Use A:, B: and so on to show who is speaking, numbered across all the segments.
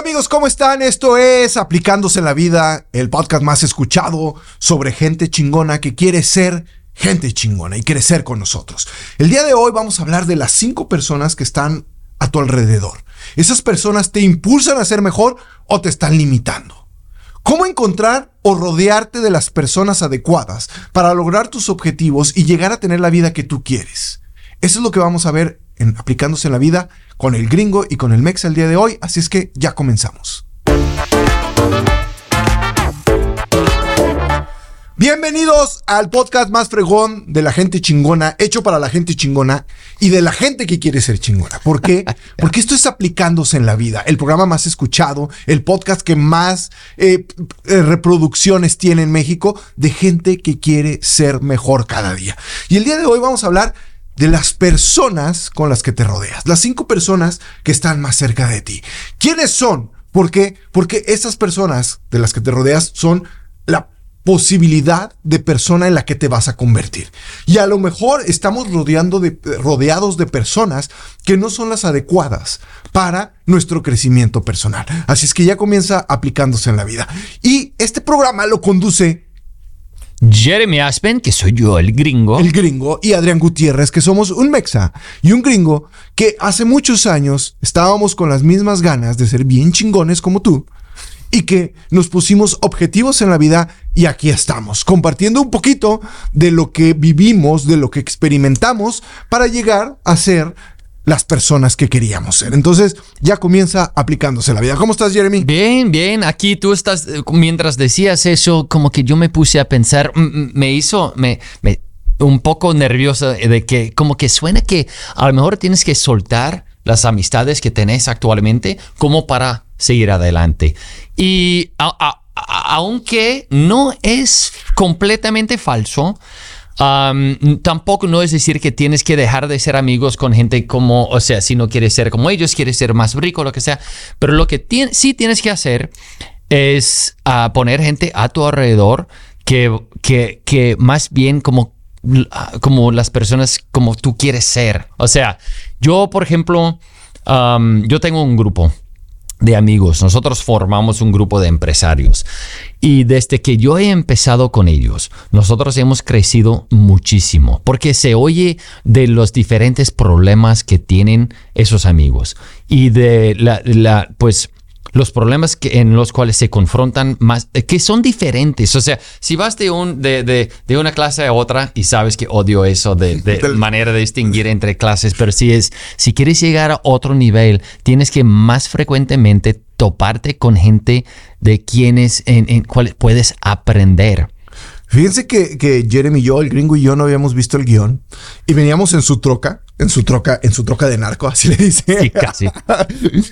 A: Amigos, ¿cómo están? Esto es Aplicándose en la Vida, el podcast más escuchado sobre gente chingona que quiere ser gente chingona y ser con nosotros. El día de hoy vamos a hablar de las cinco personas que están a tu alrededor. ¿Esas personas te impulsan a ser mejor o te están limitando? ¿Cómo encontrar o rodearte de las personas adecuadas para lograr tus objetivos y llegar a tener la vida que tú quieres? Eso es lo que vamos a ver en Aplicándose en la Vida con el gringo y con el mex el día de hoy, así es que ya comenzamos. Bienvenidos al podcast más fregón de la gente chingona, hecho para la gente chingona y de la gente que quiere ser chingona. ¿Por qué? Porque esto es aplicándose en la vida, el programa más escuchado, el podcast que más eh, eh, reproducciones tiene en México de gente que quiere ser mejor cada día. Y el día de hoy vamos a hablar de las personas con las que te rodeas, las cinco personas que están más cerca de ti. ¿Quiénes son? ¿Por qué? Porque esas personas de las que te rodeas son la posibilidad de persona en la que te vas a convertir. Y a lo mejor estamos rodeando de, rodeados de personas que no son las adecuadas para nuestro crecimiento personal. Así es que ya comienza aplicándose en la vida. Y este programa lo conduce
B: Jeremy Aspen, que soy yo, el gringo.
A: El gringo. Y Adrián Gutiérrez, que somos un mexa y un gringo que hace muchos años estábamos con las mismas ganas de ser bien chingones como tú y que nos pusimos objetivos en la vida y aquí estamos, compartiendo un poquito de lo que vivimos, de lo que experimentamos para llegar a ser las personas que queríamos ser. Entonces ya comienza aplicándose la vida. ¿Cómo estás, Jeremy?
B: Bien, bien. Aquí tú estás, eh, mientras decías eso, como que yo me puse a pensar, me hizo, me, me un poco nerviosa de que como que suena que a lo mejor tienes que soltar las amistades que tenés actualmente como para seguir adelante. Y aunque no es completamente falso, tampoco no es decir que tienes que dejar de ser amigos con gente como, o sea, si no quieres ser como ellos, quieres ser más rico, lo que sea. Pero lo que sí tienes que hacer es ah, poner gente a tu alrededor que, que, que más bien como, como las personas como tú quieres ser. O sea, yo, por ejemplo, yo tengo un grupo de amigos. Nosotros formamos un grupo de empresarios y desde que yo he empezado con ellos, nosotros hemos crecido muchísimo porque se oye de los diferentes problemas que tienen esos amigos y de la, la pues los problemas que, en los cuales se confrontan más, eh, que son diferentes. O sea, si vas de, un, de, de, de una clase a otra y sabes que odio eso de, de manera de distinguir entre clases, pero si, es, si quieres llegar a otro nivel, tienes que más frecuentemente toparte con gente de quienes en, en cuales puedes aprender.
A: Fíjense que, que Jeremy y yo, el gringo y yo, no habíamos visto el guion y veníamos en su troca en su troca, en su troca de narco, así le dice.
B: Sí, casi.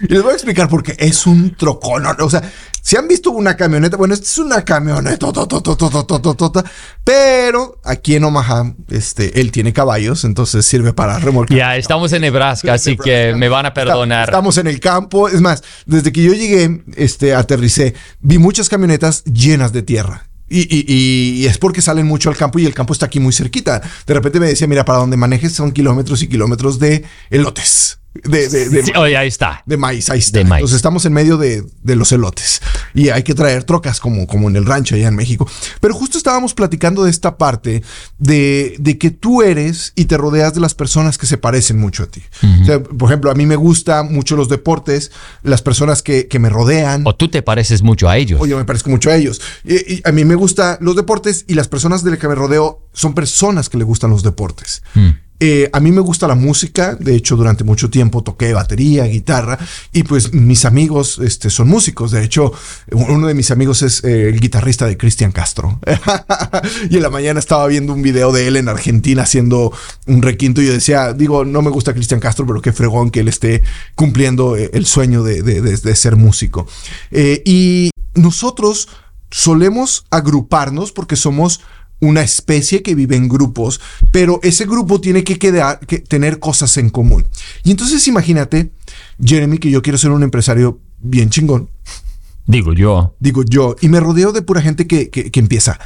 A: y les voy a explicar por qué es un trocón. O sea, si han visto una camioneta, bueno, esta es una camioneta, pero aquí en Omaha, este, él tiene caballos, entonces sirve para remolcar.
B: Ya, estamos en Nebraska, así que me van a perdonar.
A: Estamos en el campo. Es más, desde que yo llegué, este, aterricé, vi muchas camionetas llenas de tierra. Y, es porque salen mucho al campo y el campo está aquí muy cerquita. De repente me decía, mira, para donde manejes son kilómetros y kilómetros de elotes. De, de,
B: ahí está.
A: De maíz, ahí está. Entonces estamos en medio de, los elotes y hay que traer trocas como, como en el rancho allá en México. Pero justo estábamos platicando de esta parte de, que tú eres y te rodeas de las personas que se parecen mucho a ti. por ejemplo, a mí me gustan mucho los deportes, las personas que, me rodean.
B: O tú te pareces mucho a ellos.
A: O yo me parezco mucho a ellos. Y, a mí me gustan los deportes y las personas de las que me rodeo son personas que le gustan los deportes. Mm. Eh, a mí me gusta la música, de hecho durante mucho tiempo toqué batería, guitarra y pues mis amigos este, son músicos, de hecho uno de mis amigos es eh, el guitarrista de Cristian Castro y en la mañana estaba viendo un video de él en Argentina haciendo un requinto y yo decía, digo, no me gusta Cristian Castro, pero qué fregón que él esté cumpliendo eh, el sueño de, de ser músico. y nosotros solemos agruparnos porque somos una especie que vive en grupos, pero ese grupo tiene que, quedar, que tener cosas en común. Y entonces imagínate, Jeremy, que yo quiero ser un empresario bien chingón.
B: Digo yo.
A: Digo yo. Y me rodeo de pura gente que, que, empieza.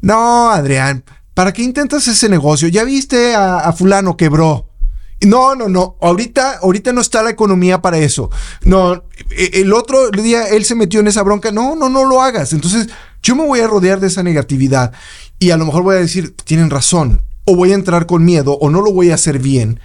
A: No, Adrián, ¿para qué intentas ese negocio? Ya viste a, fulano quebró. No, no, no. Ahorita, ahorita no está la economía para eso. No, e, el otro día él se metió en esa bronca. No, no, no lo hagas. Entonces, yo me voy a rodear de esa negatividad y a lo mejor voy a decir, tienen razón, o voy a entrar con miedo, o no lo voy a hacer bien,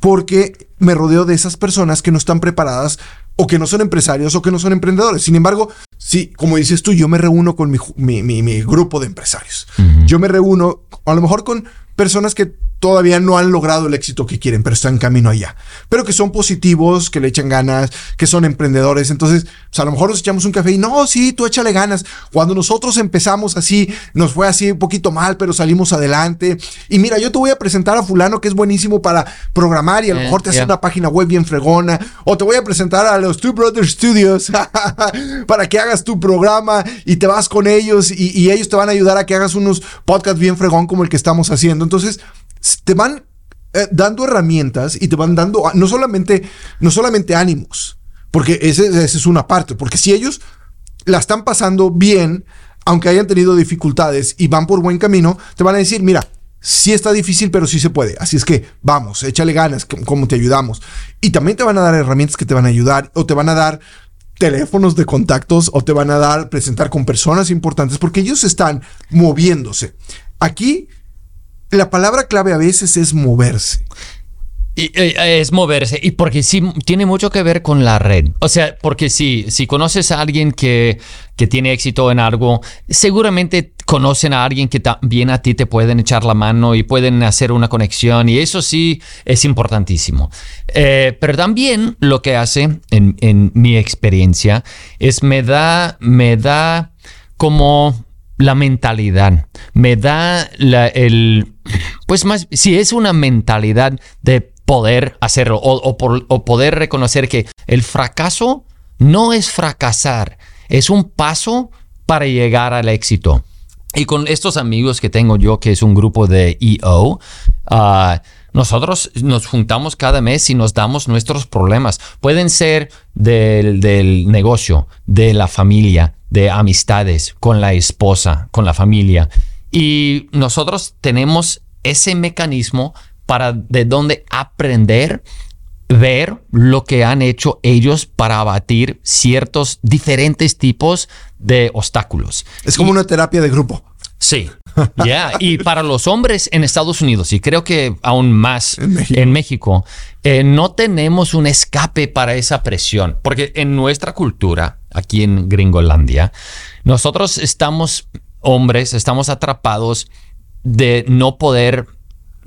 A: porque me rodeo de esas personas que no están preparadas o que no son empresarios o que no son emprendedores. Sin embargo, sí, como dices tú, yo me reúno con mi, mi, grupo de empresarios. Yo me reúno a lo mejor con personas que todavía no han logrado el éxito que quieren, pero están en camino allá. Pero que son positivos, que le echan ganas, que son emprendedores. Entonces, pues, a lo mejor nos echamos un café y no, sí, tú échale ganas. Cuando nosotros empezamos así, nos fue así un poquito mal, pero salimos adelante. Y mira, yo te voy a presentar a fulano que es buenísimo para programar y a lo mejor te hace una página web bien fregona. O te voy a presentar a los Two Brothers Studios para que hagas tu programa y te vas con ellos y, y ellos te van a ayudar a que hagas unos podcasts bien fregón como el que estamos haciendo. Entonces, te van eh, dando herramientas y te van dando no solamente, no solamente ánimos, porque esa es una parte, porque si ellos la están pasando bien, aunque hayan tenido dificultades y van por buen camino, te van a decir, mira, sí está difícil, pero sí se puede. Así es que vamos, échale ganas, como te ayudamos. Y también te van a dar herramientas que te van a ayudar o te van a dar teléfonos de contactos o te van a dar presentar con personas importantes porque ellos están moviéndose. Aquí la palabra clave a veces es moverse.
B: Y, eh, es moverse, y porque sí tiene mucho que ver con la red. O sea, porque si, si conoces a alguien que, que tiene éxito en algo, seguramente conocen a alguien que también a ti te pueden echar la mano y pueden hacer una conexión, y eso sí es importantísimo. Eh, pero también lo que hace, en, en mi experiencia, es me da, me da como la mentalidad, me da el, pues más, si es una mentalidad de poder hacerlo o, o, poder reconocer que el fracaso no es fracasar, es un paso para llegar al éxito. Y con estos amigos que tengo yo, que es un grupo de EO, ah, nosotros nos juntamos cada mes y nos damos nuestros problemas. Pueden ser del, del negocio, de la familia, de amistades, con la esposa, con la familia. Y nosotros tenemos ese mecanismo para de dónde aprender, ver lo que han hecho ellos para abatir ciertos diferentes tipos de obstáculos.
A: Es como una terapia de grupo.
B: Sí, ya. Y para los hombres en Estados Unidos, y creo que aún más en México, eh, no tenemos un escape para esa presión, porque en nuestra cultura, aquí en Gringolandia, nosotros estamos, hombres, estamos atrapados de no poder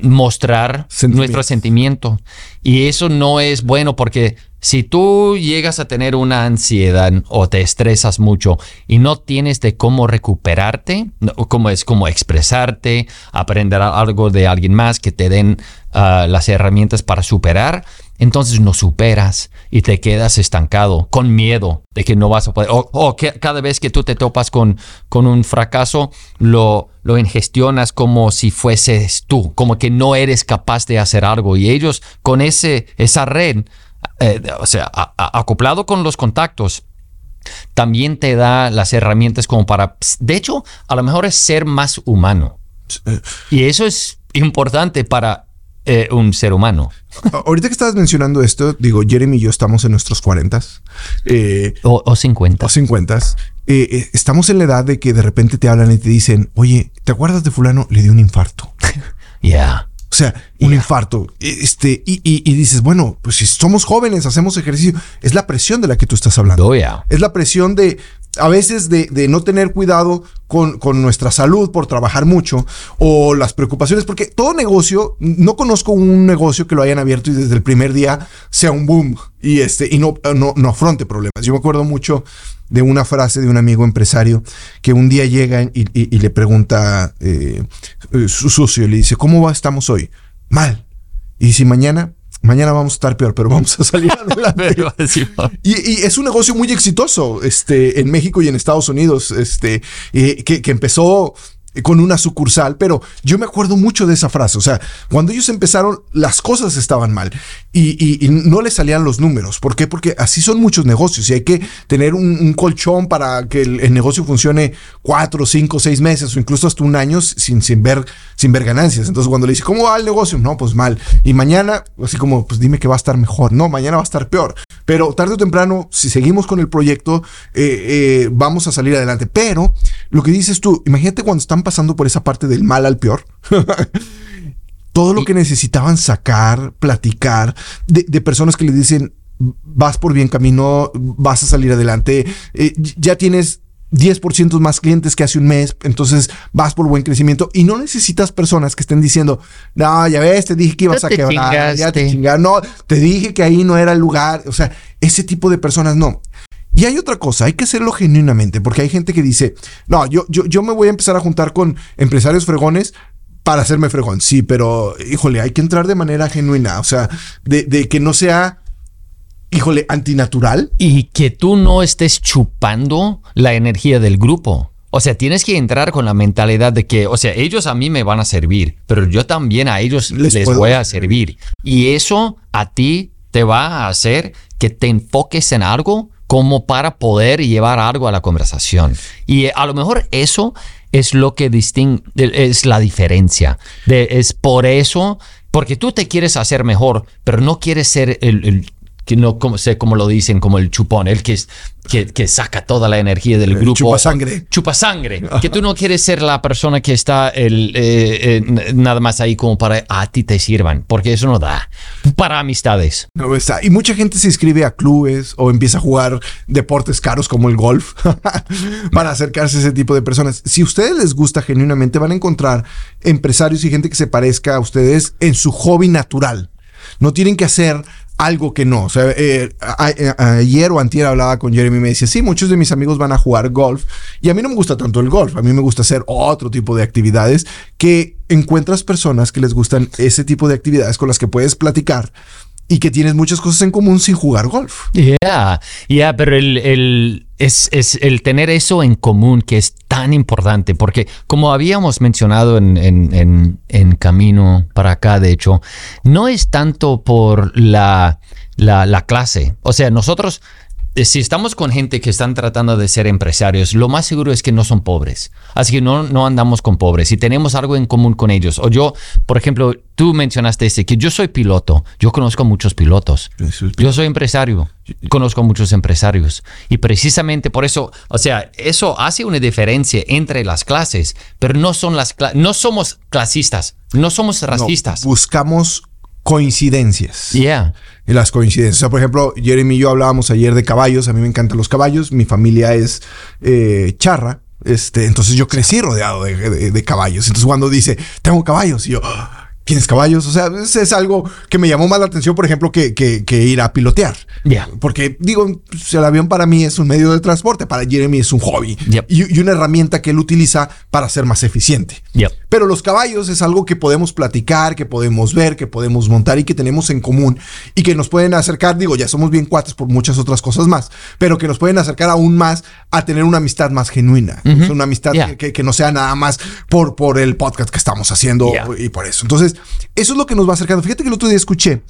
B: mostrar nuestro sentimiento. Y eso no es bueno porque si tú llegas a tener una ansiedad o te estresas mucho y no tienes de cómo recuperarte, cómo es cómo expresarte, aprender algo de alguien más que te den ah, las herramientas para superar, entonces no superas y te quedas estancado con miedo de que no vas a poder, o, que cada vez que tú te topas con, con un fracaso, lo, lo ingestionas como si fueses tú, como que no eres capaz de hacer algo. Y ellos con ese, esa red, eh, o sea, acoplado con los contactos, también te da las herramientas como para, de hecho, a lo mejor es ser más humano. Y eso es importante para eh, un ser humano.
A: Ahorita que estabas mencionando esto, digo, Jeremy y yo estamos en nuestros 40
B: eh, o, o 50.
A: O 50. Eh, estamos en la edad de que de repente te hablan y te dicen, oye, ¿te acuerdas de fulano? Le dio un infarto.
B: Ya.
A: O sea, un infarto. Este, y, y, dices, bueno, pues si somos jóvenes, hacemos ejercicio. Es la presión de la que tú estás hablando.
B: Oh, yeah.
A: Es la presión de, a veces de, no tener cuidado con, nuestra salud por trabajar mucho o las preocupaciones, porque todo negocio, no conozco un negocio que lo hayan abierto y desde el primer día sea un boom y, este, y no, no, afronte problemas. Yo me acuerdo mucho de una frase de un amigo empresario que un día llega y, le pregunta eh, su socio, le dice, ¿cómo estamos hoy? Mal. Y si mañana, mañana vamos a estar peor, pero vamos a salir adelante. y, es un negocio muy exitoso este, en México y en Estados Unidos, este, que, empezó con una sucursal, pero yo me acuerdo mucho de esa frase. O sea, cuando ellos empezaron, las cosas estaban mal y, no les salían los números. ¿Por qué? Porque así son muchos negocios y hay que tener un, colchón para que el, negocio funcione cuatro, cinco, seis meses o incluso hasta un año sin, sin, ver, sin ver ganancias. Entonces, cuando le dice, ¿cómo va el negocio? No, pues mal. Y mañana, así como, pues dime que va a estar mejor. No, mañana va a estar peor. Pero tarde o temprano, si seguimos con el proyecto, eh, eh, vamos a salir adelante. Pero lo que dices tú, imagínate cuando están pasando por esa parte del mal al peor. Todo lo que necesitaban sacar, platicar, de, personas que le dicen, vas por bien camino, vas a salir adelante, eh, ya tienes 10% más clientes que hace un mes, entonces vas por buen crecimiento y no necesitas personas que estén diciendo, no, ya ves, te dije que ibas a quebrar, ya te no, te dije que ahí no era el lugar, o sea, ese tipo de personas no. Y hay otra cosa, hay que hacerlo genuinamente, porque hay gente que dice, no, yo, yo, yo me voy a empezar a juntar con empresarios fregones para hacerme fregón. Sí, pero híjole, hay que entrar de manera genuina, o sea, de, de que no sea híjole, antinatural.
B: Y que tú no estés chupando la energía del grupo. O sea, tienes que entrar con la mentalidad de que, o sea, ellos a mí me van a servir, pero yo también a ellos les, voy a servir. Y eso a ti te va a hacer que te enfoques en algo como para poder llevar algo a la conversación. Y a lo mejor eso es lo que distingue, es la diferencia. es por eso, porque tú te quieres hacer mejor, pero no quieres ser el que no como, sé cómo lo dicen, como el chupón, el que, que, que saca toda la energía del grupo.
A: Chupa sangre.
B: Chupa sangre. que tú no quieres ser la persona que está el, eh, eh, nada más ahí como para a ti te sirvan, porque eso no da para amistades.
A: No está. Y mucha gente se inscribe a clubes o empieza a jugar deportes caros como el golf para acercarse a ese tipo de personas. Si a ustedes les gusta genuinamente, van a encontrar empresarios y gente que se parezca a ustedes en su hobby natural. No tienen que hacer algo que no. O sea, eh, ayer o antier hablaba con Jeremy y me decía, sí, muchos de mis amigos van a jugar golf y a mí no me gusta tanto el golf, a mí me gusta hacer otro tipo de actividades que encuentras personas que les gustan ese tipo de actividades con las que puedes platicar y que tienes muchas cosas en común sin jugar golf.
B: Ya, ya, pero el, es, es, el tener eso en común que es tan importante, porque como habíamos mencionado en, en, en, camino para acá, de hecho, no es tanto por la, la, la clase. O sea, nosotros si estamos con gente que están tratando de ser empresarios, lo más seguro es que no son pobres. Así que no, no andamos con pobres y tenemos algo en común con ellos. O yo, por ejemplo, tú mencionaste ese, que yo soy piloto. Yo conozco muchos pilotos. Yo soy empresario. Conozco muchos empresarios. Y precisamente por eso, o sea, eso hace una diferencia entre las clases, pero no, son las no somos clasistas, no somos racistas.
A: buscamos coincidencias.
B: Yeah.
A: Y las coincidencias. O sea, por ejemplo, Jeremy y yo hablábamos ayer de caballos. A mí me encantan los caballos. Mi familia es eh, charra. Este, entonces yo crecí rodeado de, de, caballos. Entonces cuando dice, tengo caballos, y yo, tienes caballos. O sea, es, algo que me llamó más la atención, por ejemplo, que, que, ir a pilotear.
B: Ya.
A: Porque digo, pues, el avión para mí es un medio de transporte, para Jeremy es un hobby y, una herramienta que él utiliza para ser más eficiente. Pero los caballos es algo que podemos platicar, que podemos ver, que podemos montar y que tenemos en común y que nos pueden acercar, digo, ya somos bien cuates por muchas otras cosas más, pero que nos pueden acercar aún más a tener una amistad más genuina. Una amistad que, que, no sea nada más por, por el podcast que estamos haciendo y por eso. Entonces, eso es lo que nos va acercando. Fíjate que el otro día escuché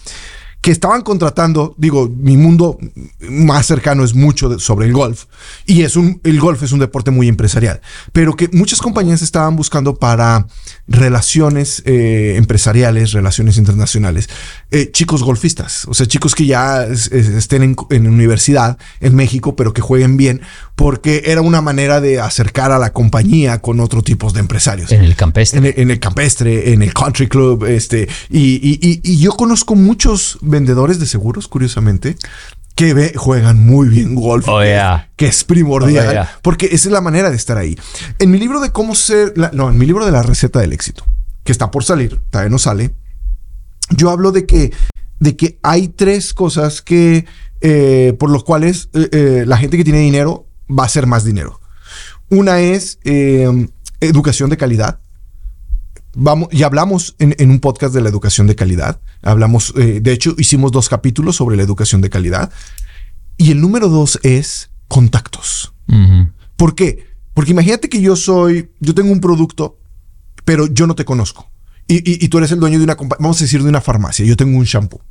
A: que estaban contratando, digo, mi mundo más cercano es mucho sobre el golf y es un, el golf es un deporte muy empresarial, pero que muchas compañías estaban buscando para relaciones eh, empresariales, relaciones internacionales, eh, chicos golfistas, o sea, chicos que ya estén en, en, universidad en México, pero que jueguen bien, porque era una manera de acercar a la compañía con otro tipo de empresarios.
B: En el campestre.
A: En el, campestre, en el country club, este, y, y, y yo conozco muchos vendedores de seguros, curiosamente, que juegan muy bien golf,
B: oh,
A: que, es primordial, oh, porque esa es la manera de estar ahí. En mi libro de cómo ser, no, en mi libro de la receta del éxito, que está por salir, todavía no sale, yo hablo de que, de que hay tres cosas que, eh, por los cuales eh, eh, la gente que tiene dinero va a hacer más dinero. Una es educación de calidad, Vamos, y hablamos en, un podcast de la educación de calidad. Hablamos, de hecho, hicimos dos capítulos sobre la educación de calidad. Y el número dos es contactos. ¿Por qué? Porque imagínate que yo soy, yo tengo un producto pero yo no te conozco. Y, tú eres el dueño de una compa- vamos a decir, de una farmacia. Yo tengo un shampoo.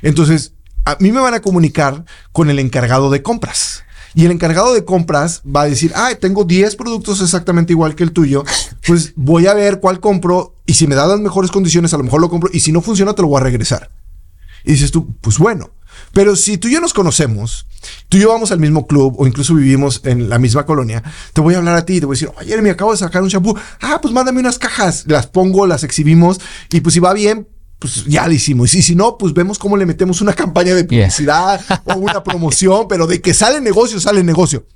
A: Entonces, a mí me van a comunicar con el encargado de compras. Y el encargado de compras va a decir, ah, tengo 10 productos exactamente igual que el tuyo, pues voy a ver cuál compro y si me da las mejores condiciones, a lo mejor lo compro y si no funciona, te lo voy a regresar. Y dices tú, pues bueno. Pero si tú y yo nos conocemos, tú y yo vamos al mismo club o incluso vivimos en la misma colonia, te voy a hablar a ti y te voy a decir, oye, me acabo de sacar un shampoo. Ah, pues mándame unas cajas. Las pongo, las exhibimos y pues si va bien, pues ya lo hicimos. Y si no, pues vemos cómo le metemos una campaña de
B: Yeah.
A: publicidad o una promoción, pero de que sale negocio, sale negocio.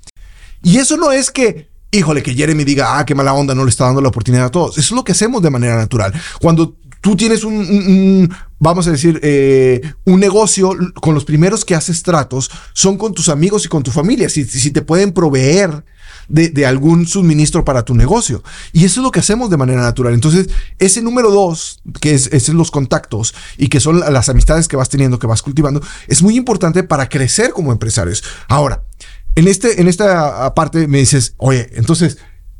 A: Y eso no es que, híjole, que Jeremy diga, ah, qué mala onda, no le está dando la oportunidad a todos. Eso es lo que hacemos de manera natural. Cuando tú tienes un, un- vamos a decir, eh, un negocio, con los primeros que haces tratos son con tus amigos y con tu familia. Si, si te pueden proveer de, de algún suministro para tu negocio. Y eso es lo que hacemos de manera natural. Entonces, ese número dos, que es, es los contactos y que son las amistades que vas teniendo, que vas cultivando, es muy importante para crecer como empresarios. Ahora, en, este, en esta parte me dices, oye, entonces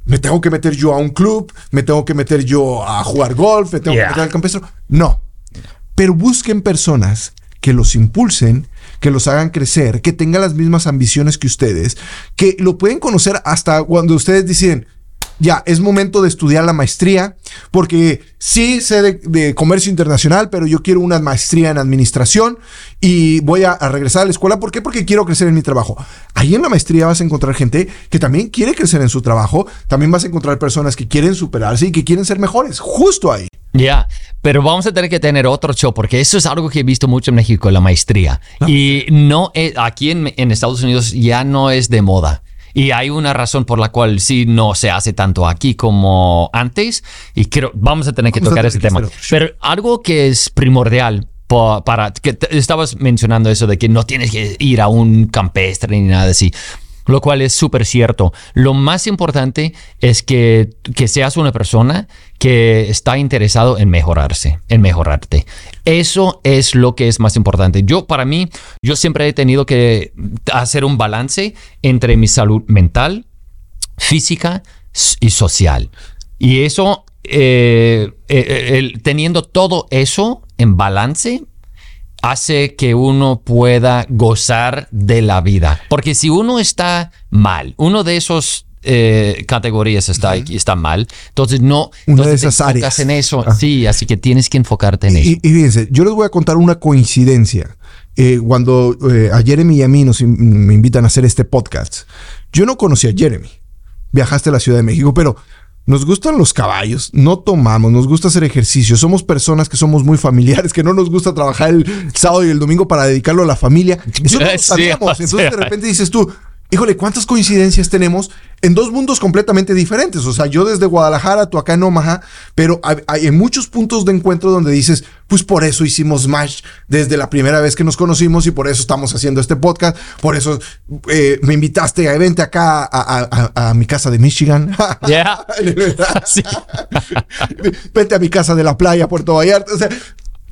A: me tengo que meter yo a un club, me tengo que meter yo a jugar golf, me tengo
B: Yeah.
A: que meter al campestre. No, pero busquen personas que los impulsen, que los hagan crecer, que tengan las mismas ambiciones que ustedes, que lo pueden conocer hasta cuando ustedes deciden, ya, es momento de estudiar la maestría, porque sí sé de, de comercio internacional, pero yo quiero una maestría en administración y voy a, a regresar a la escuela. ¿Por qué? Porque quiero crecer en mi trabajo. Ahí en la maestría vas a encontrar gente que también quiere crecer en su trabajo, también vas a encontrar personas que quieren superarse y que quieren ser mejores, justo ahí.
B: Ya, pero vamos a tener que tener otro show porque eso es algo que he visto mucho en México, la maestría. Y no es- aquí en, en Estados Unidos ya no es de moda. Y hay una razón por la cual sí no se hace tanto aquí como antes. Y creo, vamos a tener que
A: Vamos a
B: tocar
A: tener
B: ese
A: que
B: tema. Pero algo que es primordial pa- para que estabas mencionando eso de que no tienes que ir a un campestre ni nada así. Lo cual es súper cierto. Lo más importante es que, que seas una persona que está interesado en mejorarse, en mejorarte. Eso es lo que es más importante. Yo, para mí, yo siempre he tenido que hacer un balance entre mi salud mental, física y social. Y eso, eh, eh, el- teniendo todo eso en balance, hace que uno pueda gozar de la vida. Porque si uno está mal, uno de esos eh, categorías está, está mal, entonces no
A: Una de
B: entonces
A: esas áreas.
B: en eso.
A: Ah.
B: Sí, así que tienes que enfocarte en eso.
A: Y, y fíjense, yo les voy a contar una coincidencia. Eh, cuando eh, a Jeremy y a mí nos in- me invitan a hacer este podcast, yo no conocí a Jeremy. Viajaste a la Ciudad de México, pero nos gustan los caballos, no tomamos, nos gusta hacer ejercicio, somos personas que somos muy familiares, que no nos gusta trabajar el sábado y el domingo para dedicarlo a la familia. Eso no lo sabíamos. Entonces de repente dices tú, híjole, ¿cuántas coincidencias tenemos en dos mundos completamente diferentes? O sea, yo desde Guadalajara, tú acá en Omaha, pero hay, hay muchos puntos de encuentro donde dices, pues por eso hicimos match desde la primera vez que nos conocimos y por eso estamos haciendo este podcast, por eso eh, me invitaste a vente acá a, a- a- a mi casa de Michigan.
B: Ya. Sí.
A: Vete a mi casa de la playa, Puerto Vallarta. O sea,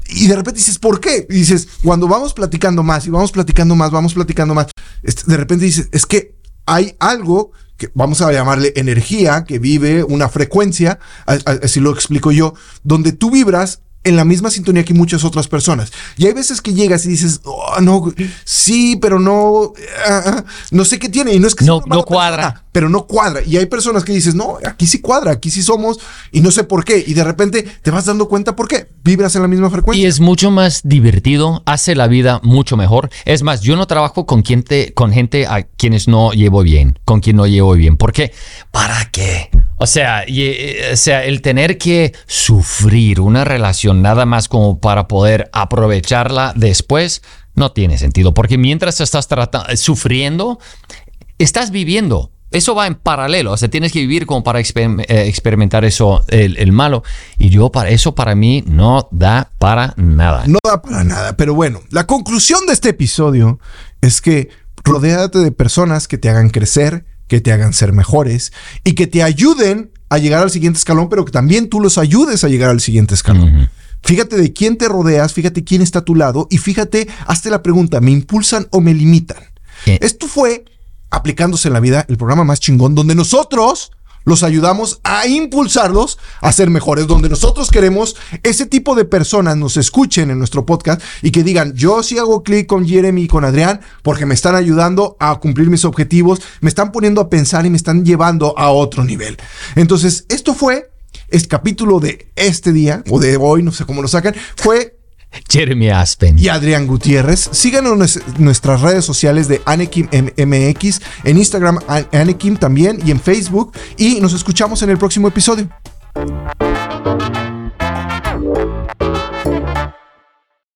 A: y de repente dices, ¿por qué? Y dices, cuando vamos platicando más y vamos platicando más, vamos platicando más, este, de repente dices, es que hay algo que vamos a llamarle energía, que vive una frecuencia, así lo explico yo, donde tú vibras en la misma sintonía que muchas otras personas. Y hay veces que llegas y dices, oh, no, sí, pero no, ah, ah, no sé qué tiene. Y no es que sea
B: No- no cuadra.
A: persona, pero no cuadra. Y hay personas que dices, no, aquí sí cuadra, aquí sí somos y no sé por qué. Y de repente te vas dando cuenta por qué. Vibras en la misma frecuencia.
B: Y es mucho más divertido, hace la vida mucho mejor. Es más, yo no trabajo con, quien te- con gente a quienes no llevo bien, con quien no llevo bien. ¿Por qué? ¿Para qué? O sea, y, eh, o sea, el tener que sufrir una relación nada más como para poder aprovecharla después no tiene sentido. Porque mientras estás trata- sufriendo, estás viviendo. Eso va en paralelo, o sea, tienes que vivir como para exper- eh, experimentar eso, el, el malo. Y yo para eso para mí no da para nada.
A: No da para nada. Pero bueno, la conclusión de este episodio es que rodéate de personas que te hagan crecer, que te hagan ser mejores y que te ayuden a llegar al siguiente escalón, pero que también tú los ayudes a llegar al siguiente escalón. Fíjate de quién te rodeas, fíjate quién está a tu lado y fíjate, hazte la pregunta, ¿me impulsan o me limitan?
B: ¿Qué?
A: Esto fue aplicándose en la vida el programa más chingón donde nosotros los ayudamos a impulsarlos a ser mejores, donde nosotros queremos ese tipo de personas nos escuchen en nuestro podcast y que digan, yo sí hago clic con Jeremy y con Adrián porque me están ayudando a cumplir mis objetivos, me están poniendo a pensar y me están llevando a otro nivel. Entonces, esto fue, este capítulo de este día, o de hoy, no sé cómo lo sacan, fue
B: Jeremy Aspen.
A: y Adrián Gutiérrez. Síganos nuestras redes sociales de Anekim MX, en Instagram Anekim también y en Facebook. Y nos escuchamos en el próximo episodio.